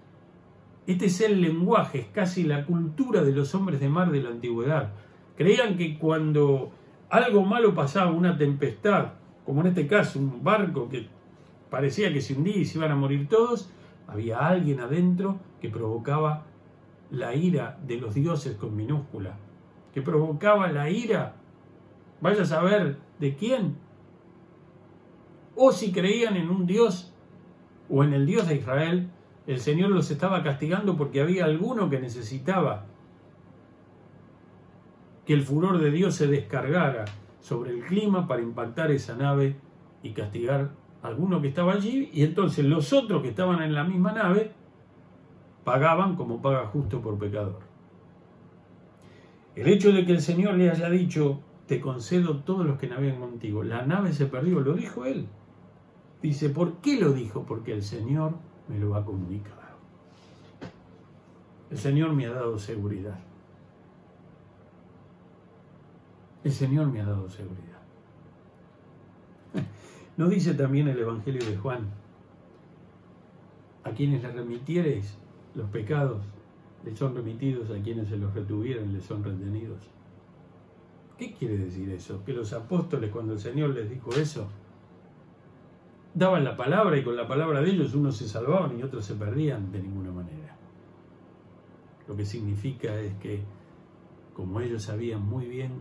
Este es el lenguaje, es casi la cultura de los hombres de mar de la antigüedad. Creían que cuando algo malo pasaba, una tempestad, como en este caso un barco que parecía que se hundía y se iban a morir todos, había alguien adentro que provocaba la ira de los dioses con minúscula, que provocaba la ira, vaya a saber de quién, o si creían en un dios o en el dios de Israel, el Señor los estaba castigando porque había alguno que necesitaba que el furor de Dios se descargara sobre el clima para impactar esa nave y castigar alguno que estaba allí, y entonces los otros que estaban en la misma nave pagaban como paga justo por pecador. El hecho de que el Señor le haya dicho, te concedo todos los que naveguen contigo, la nave se perdió, lo dijo él. Dice, ¿por qué lo dijo? Porque el Señor me lo ha comunicado. El Señor me ha dado seguridad. El Señor me ha dado seguridad. ¿No dice también el Evangelio de Juan? A quienes le remitiereis los pecados, les son remitidos, a quienes se los retuvieren, les son retenidos. ¿Qué quiere decir eso? Que los apóstoles, cuando el Señor les dijo eso, daban la palabra y con la palabra de ellos unos se salvaban y otros se perdían de ninguna manera. Lo que significa es que, como ellos sabían muy bien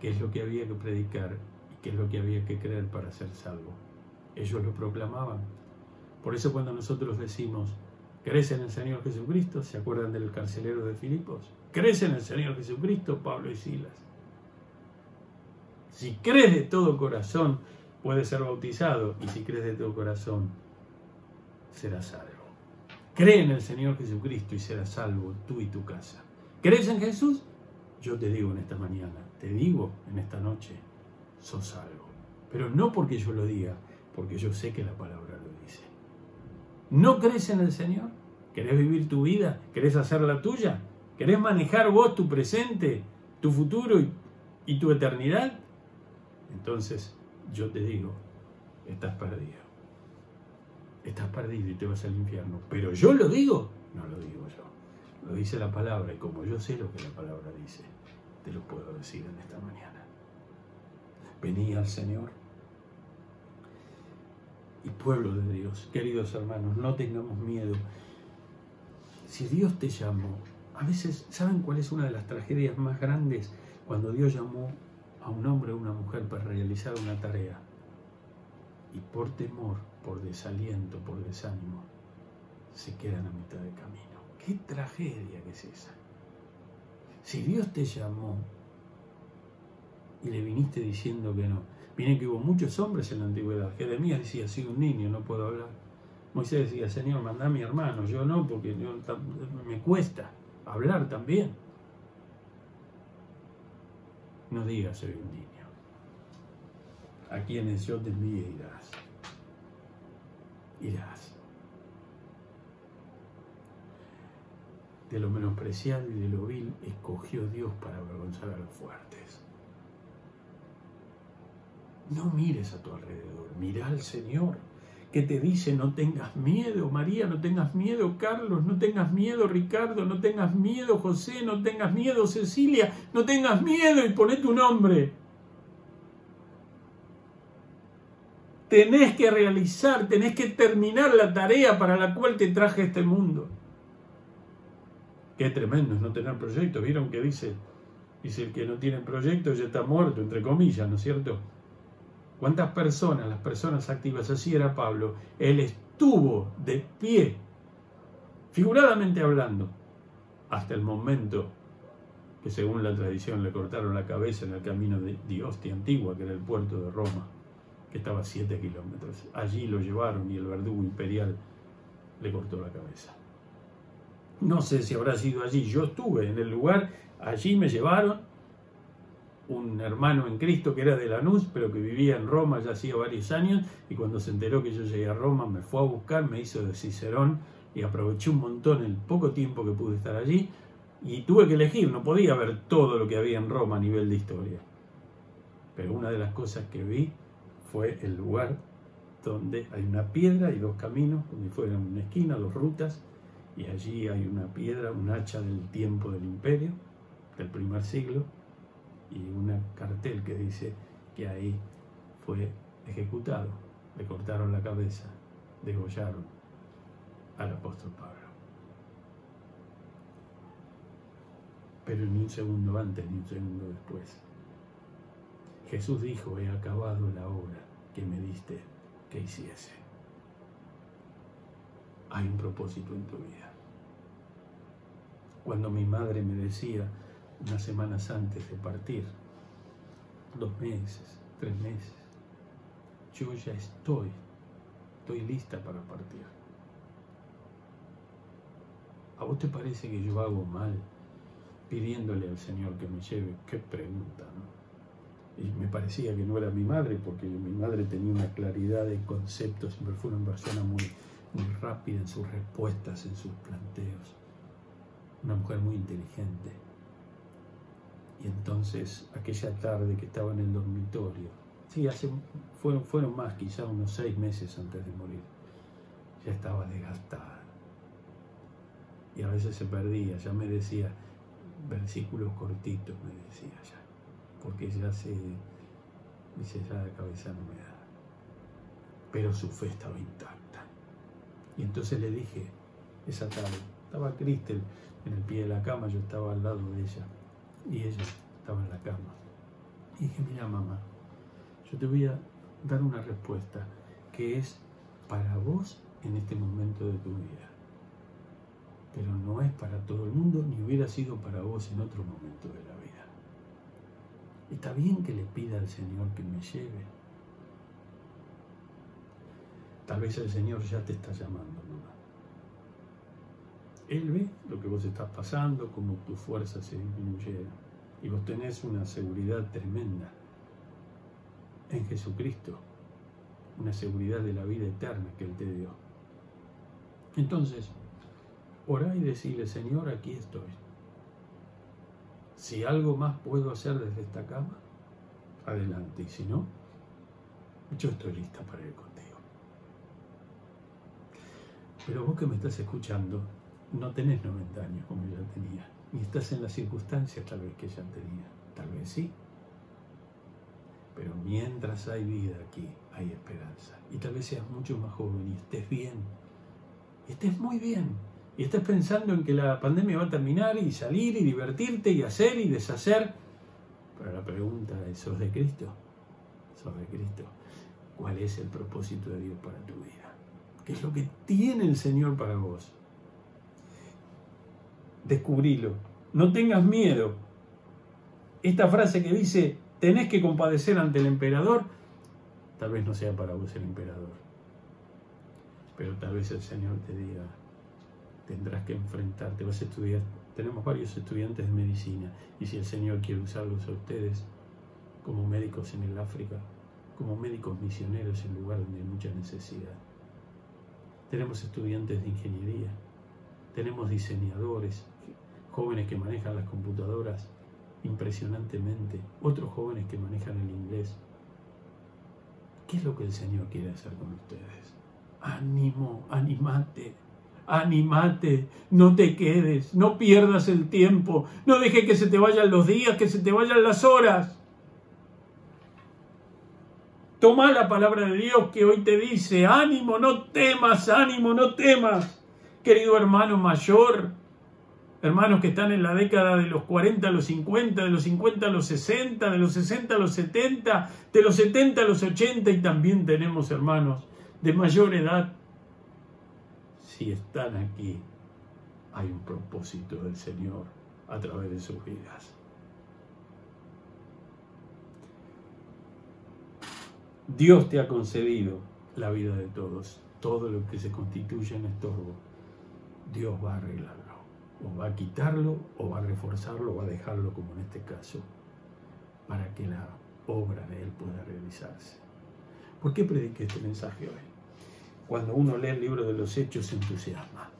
qué es lo que había que predicar qué es lo que había que creer para ser salvo. Ellos lo proclamaban. Por eso cuando nosotros decimos, ¿crees en el Señor Jesucristo? ¿Se acuerdan del carcelero de Filipos? ¿Crees en el Señor Jesucristo, Pablo y Silas? Si crees de todo corazón, puedes ser bautizado. Y si crees de todo corazón, serás salvo. Cree en el Señor Jesucristo y serás salvo tú y tu casa. ¿Crees en Jesús? Yo te digo en esta mañana, te digo en esta noche, sos algo. Pero no porque yo lo diga, porque yo sé que la palabra lo dice. ¿No crees en el Señor? ¿Querés vivir tu vida? ¿Querés hacer la tuya? ¿Querés manejar vos tu presente, tu futuro y, y tu eternidad? Entonces yo te digo, estás perdido. Estás perdido y te vas al infierno. Pero yo lo digo, no lo digo yo. Lo dice la palabra y como yo sé lo que la palabra dice, te lo puedo decir en esta mañana venía al Señor. Y pueblo de Dios, queridos hermanos, no tengamos miedo. Si Dios te llamó, a veces, ¿saben cuál es una de las tragedias más grandes? Cuando Dios llamó a un hombre o una mujer para realizar una tarea y por temor, por desaliento, por desánimo, se quedan a mitad de camino. ¿Qué tragedia que es esa? Si Dios te llamó y le viniste diciendo que no. Miren que hubo muchos hombres en la antigüedad. Jeremías decía, soy un niño, no puedo hablar. Moisés decía, Señor, manda a mi hermano. Yo no, porque me cuesta hablar también. No digas, soy un niño. A quienes yo te envíe irás. Irás. De lo menospreciado y de lo vil escogió Dios para avergonzar a los fuertes. No mires a tu alrededor, mira al Señor que te dice no tengas miedo, María, no tengas miedo, Carlos, no tengas miedo, Ricardo, no tengas miedo, José, no tengas miedo, Cecilia, no tengas miedo y poné tu nombre. Tenés que realizar, tenés que terminar la tarea para la cual te traje este mundo. Qué tremendo es no tener proyecto. ¿Vieron que dice? Dice el que no tiene proyecto ya está muerto, entre comillas, ¿no es cierto? ¿Cuántas personas, las personas activas, así era Pablo? Él estuvo de pie, figuradamente hablando, hasta el momento que según la tradición le cortaron la cabeza en el camino de Diostia Antigua, que era el puerto de Roma, que estaba a 7 kilómetros. Allí lo llevaron y el verdugo imperial le cortó la cabeza. No sé si habrá sido allí, yo estuve en el lugar, allí me llevaron un hermano en Cristo que era de Lanús, pero que vivía en Roma ya hacía varios años, y cuando se enteró que yo llegué a Roma me fue a buscar, me hizo de Cicerón y aproveché un montón el poco tiempo que pude estar allí, y tuve que elegir, no podía ver todo lo que había en Roma a nivel de historia. Pero una de las cosas que vi fue el lugar donde hay una piedra y dos caminos, como si fueran una esquina, dos rutas, y allí hay una piedra, un hacha del tiempo del imperio, del primer siglo, y un cartel que dice que ahí fue ejecutado, le cortaron la cabeza, degollaron al apóstol Pablo. Pero ni un segundo antes ni un segundo después. Jesús dijo, he acabado la obra que me diste que hiciese. Hay un propósito en tu vida. Cuando mi madre me decía, unas semanas antes de partir, dos meses, tres meses, yo ya estoy, estoy lista para partir. ¿A vos te parece que yo hago mal pidiéndole al Señor que me lleve? Qué pregunta, ¿no? Y me parecía que no era mi madre, porque mi madre tenía una claridad de conceptos, siempre fue una persona muy, muy rápida en sus respuestas, en sus planteos. Una mujer muy inteligente y entonces, aquella tarde que estaba en el dormitorio, sí, hace, fueron, fueron más, quizá unos seis meses antes de morir, ya estaba desgastada. Y a veces se perdía, ya me decía versículos cortitos, me decía ya, porque ya se, dice, ya la cabeza no me da. Pero su fe estaba intacta. Y entonces le dije, esa tarde, estaba Cristel en el pie de la cama, yo estaba al lado de ella y ella estaba en la cama. Y dije, mira mamá, yo te voy a dar una respuesta que es para vos en este momento de tu vida. Pero no es para todo el mundo ni hubiera sido para vos en otro momento de la vida. Está bien que le pida al Señor que me lleve. Tal vez el Señor ya te está llamando. Él ve lo que vos estás pasando, cómo tu fuerza se disminuye y vos tenés una seguridad tremenda en Jesucristo, una seguridad de la vida eterna que Él te dio. Entonces, orá y decirle, Señor, aquí estoy. Si algo más puedo hacer desde esta cama, adelante. Y si no, yo estoy lista para ir contigo. Pero vos que me estás escuchando, no tenés 90 años como yo tenía, ni estás en las circunstancias tal vez que ella tenía, tal vez sí. Pero mientras hay vida aquí, hay esperanza. Y tal vez seas mucho más joven y estés bien, y estés muy bien, y estés pensando en que la pandemia va a terminar y salir y divertirte y hacer y deshacer. Pero la pregunta es, ¿sos de Cristo? ¿Sos de Cristo? ¿Cuál es el propósito de Dios para tu vida? ¿Qué es lo que tiene el Señor para vos? Descubrilo. No tengas miedo. Esta frase que dice, tenés que compadecer ante el emperador, tal vez no sea para vos el emperador. Pero tal vez el Señor te diga, tendrás que enfrentarte, vas a estudiar. Tenemos varios estudiantes de medicina y si el Señor quiere usarlos a ustedes como médicos en el África, como médicos misioneros en lugar donde hay mucha necesidad. Tenemos estudiantes de ingeniería, tenemos diseñadores, jóvenes que manejan las computadoras impresionantemente, otros jóvenes que manejan el inglés. ¿Qué es lo que el Señor quiere hacer con ustedes? Ánimo, animate, animate, no te quedes, no pierdas el tiempo, no dejes que se te vayan los días, que se te vayan las horas. Toma la palabra de Dios que hoy te dice, ánimo, no temas, ánimo, no temas. Querido hermano mayor, hermanos que están en la década de los 40 a los 50, de los 50 a los 60, de los 60 a los 70, de los 70 a los 80 y también tenemos hermanos de mayor edad. Si están aquí, hay un propósito del Señor a través de sus vidas. Dios te ha concedido la vida de todos. Todo lo que se constituye en estorbo, Dios va a arreglarlo. O va a quitarlo, o va a reforzarlo, o va a dejarlo como en este caso, para que la obra de Él pueda realizarse. ¿Por qué prediqué este mensaje hoy? Cuando uno lee el libro de los hechos se entusiasma.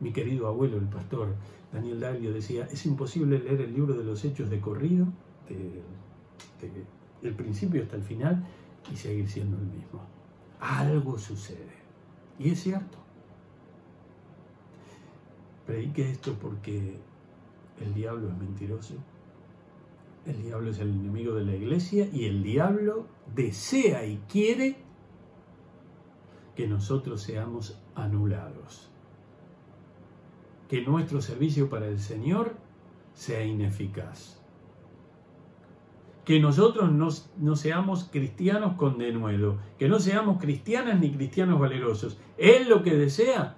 Mi querido abuelo, el pastor Daniel Daglio, decía, es imposible leer el libro de los hechos de corrido, del principio hasta el final, y seguir siendo el mismo. Algo sucede. Y es cierto. Predique esto porque el diablo es mentiroso. El diablo es el enemigo de la iglesia y el diablo desea y quiere que nosotros seamos anulados. Que nuestro servicio para el Señor sea ineficaz que nosotros no, seamos cristianos con denuedo, que no seamos cristianas ni cristianos valerosos. Él lo que desea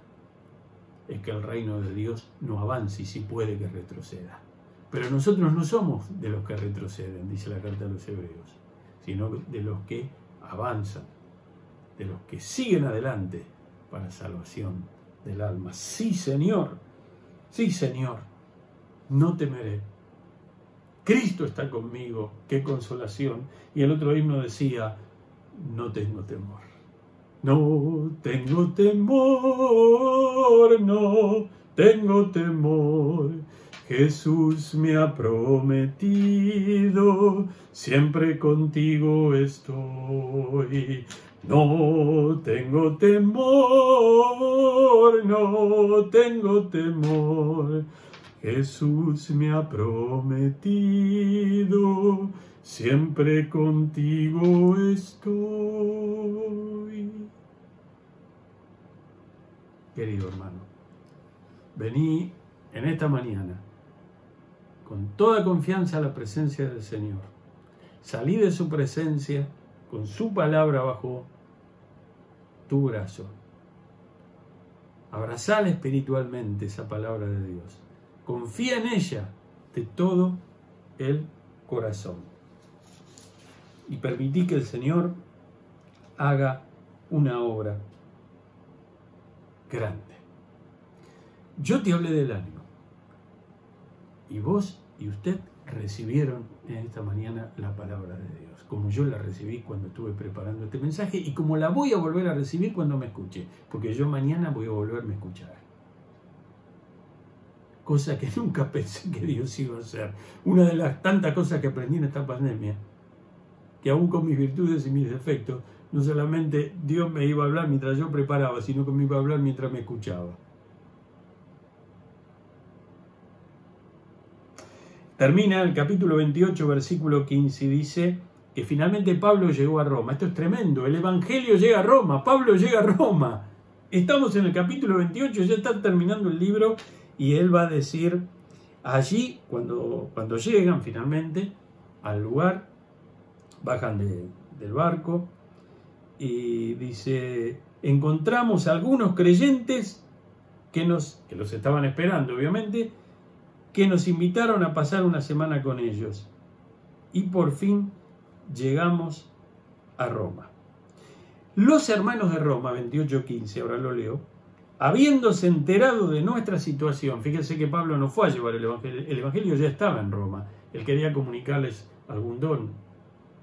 es que el reino de Dios no avance y si puede que retroceda. Pero nosotros no somos de los que retroceden, dice la carta de los hebreos, sino de los que avanzan, de los que siguen adelante para salvación del alma. Sí, Señor, sí, Señor, no temeré Cristo está conmigo, qué consolación. Y el otro himno decía, no tengo temor. No tengo temor, no tengo temor. Jesús me ha prometido, siempre contigo estoy. No tengo temor, no tengo temor Jesús me ha prometido, siempre contigo estoy. Querido hermano, vení en esta mañana con toda confianza a la presencia del Señor. Salí de su presencia con su palabra bajo tu brazo. Abrazar espiritualmente esa palabra de Dios confía en ella de todo el corazón. Y permití que el Señor haga una obra grande. Yo te hablé del ánimo. Y vos y usted recibieron en esta mañana la palabra de Dios, como yo la recibí cuando estuve preparando este mensaje y como la voy a volver a recibir cuando me escuche, porque yo mañana voy a volverme a escuchar cosa que nunca pensé que Dios iba a hacer. Una de las tantas cosas que aprendí en esta pandemia, que aún con mis virtudes y mis defectos, no solamente Dios me iba a hablar mientras yo preparaba, sino que me iba a hablar mientras me escuchaba. Termina el capítulo 28, versículo 15, y dice que finalmente Pablo llegó a Roma. Esto es tremendo, el Evangelio llega a Roma, Pablo llega a Roma. Estamos en el capítulo 28, ya está terminando el libro y él va a decir, allí, cuando, cuando llegan finalmente al lugar, bajan del barco y dice, encontramos algunos creyentes que, nos, que los estaban esperando, obviamente, que nos invitaron a pasar una semana con ellos. Y por fin llegamos a Roma. Los hermanos de Roma, 28.15, ahora lo leo, habiéndose enterado de nuestra situación, fíjense que Pablo no fue a llevar el Evangelio, el Evangelio ya estaba en Roma, él quería comunicarles algún don,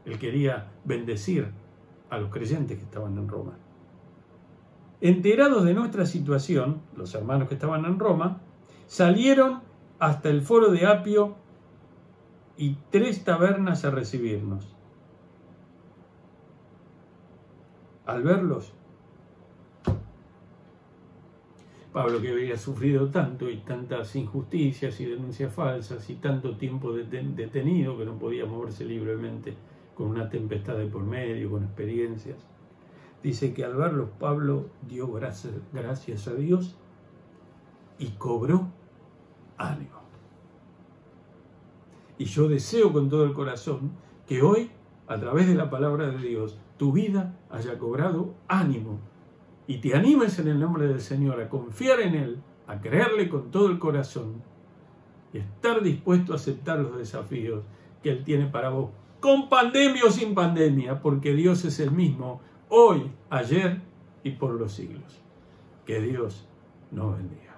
él quería bendecir a los creyentes que estaban en Roma. Enterados de nuestra situación, los hermanos que estaban en Roma, salieron hasta el foro de Apio y tres tabernas a recibirnos. Al verlos, Pablo que había sufrido tanto y tantas injusticias y denuncias falsas y tanto tiempo detenido que no podía moverse libremente con una tempestad de por medio, con experiencias. Dice que al verlos Pablo dio gracias, gracias a Dios y cobró ánimo. Y yo deseo con todo el corazón que hoy, a través de la palabra de Dios, tu vida haya cobrado ánimo y te animes en el nombre del Señor a confiar en Él, a creerle con todo el corazón y estar dispuesto a aceptar los desafíos que Él tiene para vos, con pandemia o sin pandemia, porque Dios es el mismo hoy, ayer y por los siglos. Que Dios nos bendiga.